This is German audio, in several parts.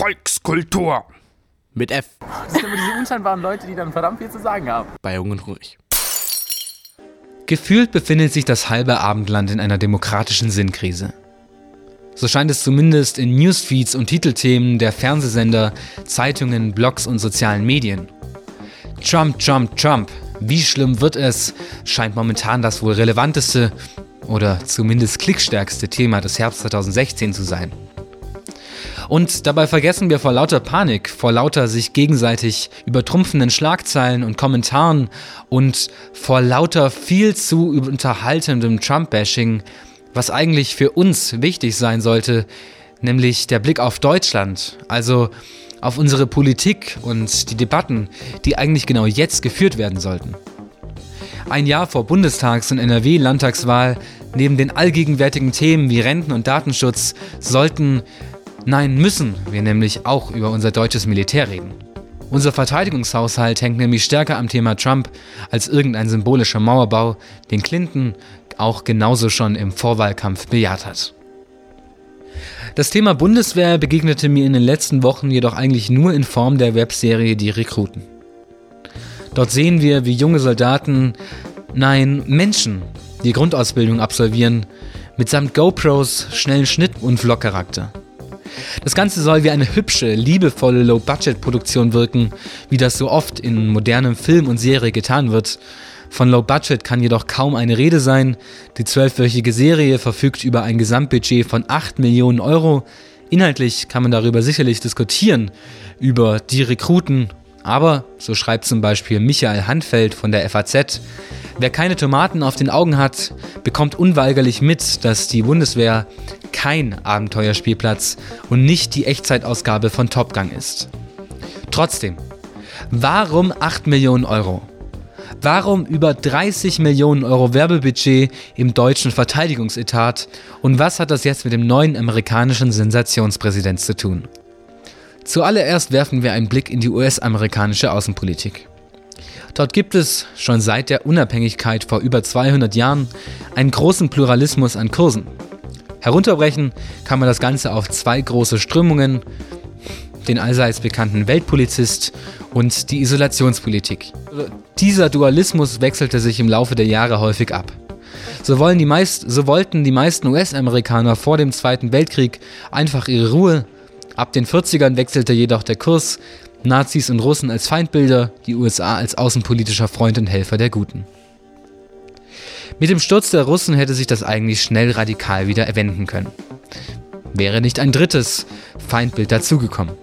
Volkskultur. Mit F. Das sind immer diese unscheinbaren Leute, die dann verdammt viel zu sagen haben. Bei Jung und Ruhig. Gefühlt befindet sich das halbe Abendland in einer demokratischen Sinnkrise. So scheint es zumindest in Newsfeeds und Titelthemen der Fernsehsender, Zeitungen, Blogs und sozialen Medien. Trump, Trump, Trump. Wie schlimm wird es? Scheint momentan das wohl relevanteste oder zumindest klickstärkste Thema des Herbst 2016 zu sein. Und dabei vergessen wir vor lauter Panik, vor lauter sich gegenseitig übertrumpfenden Schlagzeilen und Kommentaren und vor lauter viel zu unterhaltendem Trump-Bashing, was eigentlich für uns wichtig sein sollte, nämlich der Blick auf Deutschland, also auf unsere Politik und die Debatten, die eigentlich genau jetzt geführt werden sollten. Ein Jahr vor Bundestags- und NRW-Landtagswahl, neben den allgegenwärtigen Themen wie Renten und Datenschutz, sollten, nein müssen wir nämlich auch über unser deutsches Militär reden. Unser Verteidigungshaushalt hängt nämlich stärker am Thema Trump als irgendein symbolischer Mauerbau, den Clinton auch genauso schon im Vorwahlkampf bejaht hat. Das Thema Bundeswehr begegnete mir in den letzten Wochen jedoch eigentlich nur in Form der Webserie Die Rekruten. Dort sehen wir, wie junge Soldaten, nein, Menschen, die Grundausbildung absolvieren, mitsamt GoPros, schnellen Schnitt und Vlog-Charakter. Das Ganze soll wie eine hübsche, liebevolle Low-Budget-Produktion wirken, wie das so oft in modernem Film und Serie getan wird. Von Low Budget kann jedoch kaum eine Rede sein. Die zwölfwöchige Serie verfügt über ein Gesamtbudget von 8 Millionen Euro. Inhaltlich kann man darüber sicherlich diskutieren, über die Rekruten. Aber, so schreibt zum Beispiel Michael Handfeld von der FAZ, wer keine Tomaten auf den Augen hat, bekommt unweigerlich mit, dass die Bundeswehr kein Abenteuerspielplatz und nicht die Echtzeitausgabe von Top Gun ist. Trotzdem, warum 8 Millionen Euro? Warum über 30 Millionen Euro Werbebudget im deutschen Verteidigungsetat? Und was hat das jetzt mit dem neuen amerikanischen Sensationspräsident zu tun? Zuallererst werfen wir einen Blick in die US-amerikanische Außenpolitik. Dort gibt es schon seit der Unabhängigkeit vor über 200 Jahren einen großen Pluralismus an Kursen. Herunterbrechen kann man das Ganze auf zwei große Strömungen, den allseits bekannten Weltpolizist und die Isolationspolitik. Dieser Dualismus wechselte sich im Laufe der Jahre häufig ab. So, wollen die meist, so wollten die meisten US-Amerikaner vor dem Zweiten Weltkrieg einfach ihre Ruhe. Ab den 40ern wechselte jedoch der Kurs Nazis und Russen als Feindbilder, die USA als außenpolitischer Freund und Helfer der Guten. Mit dem Sturz der Russen hätte sich das eigentlich schnell radikal wieder wenden können. Wäre nicht ein drittes Feindbild dazugekommen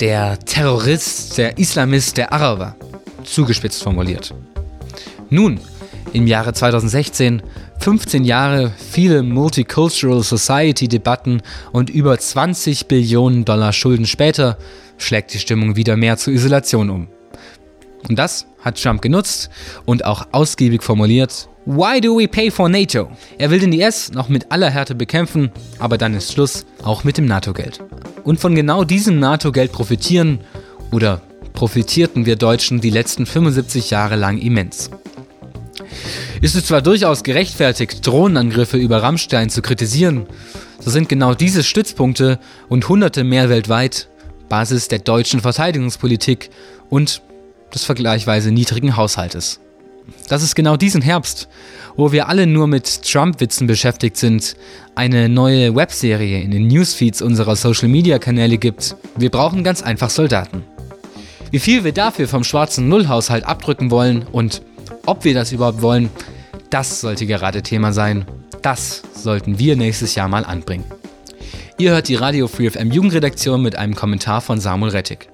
der Terrorist, der Islamist, der Araber, zugespitzt formuliert. Nun, im Jahre 2016, 15 Jahre, viele Multicultural Society Debatten und über 20 Billionen Dollar Schulden später, schlägt die Stimmung wieder mehr zur Isolation um. Und das hat Trump genutzt und auch ausgiebig formuliert. Why do we pay for NATO? Er will den IS noch mit aller Härte bekämpfen, aber dann ist Schluss, auch mit dem NATO-Geld. Und von genau diesem NATO-Geld profitieren oder profitierten wir Deutschen die letzten 75 Jahre lang immens. Ist es zwar durchaus gerechtfertigt, Drohnenangriffe über Rammstein zu kritisieren, so sind genau diese Stützpunkte und hunderte mehr weltweit Basis der deutschen Verteidigungspolitik und des vergleichsweise niedrigen Haushaltes. Dass es genau diesen Herbst, wo wir alle nur mit Trump-Witzen beschäftigt sind, eine neue Webserie in den Newsfeeds unserer Social-Media-Kanäle gibt. Wir brauchen ganz einfach Soldaten. Wie viel wir dafür vom schwarzen Nullhaushalt abdrücken wollen und ob wir das überhaupt wollen, das sollte gerade Thema sein. Das sollten wir nächstes Jahr mal anbringen. Ihr hört die Radio Free FM Jugendredaktion mit einem Kommentar von Samuel Rettig.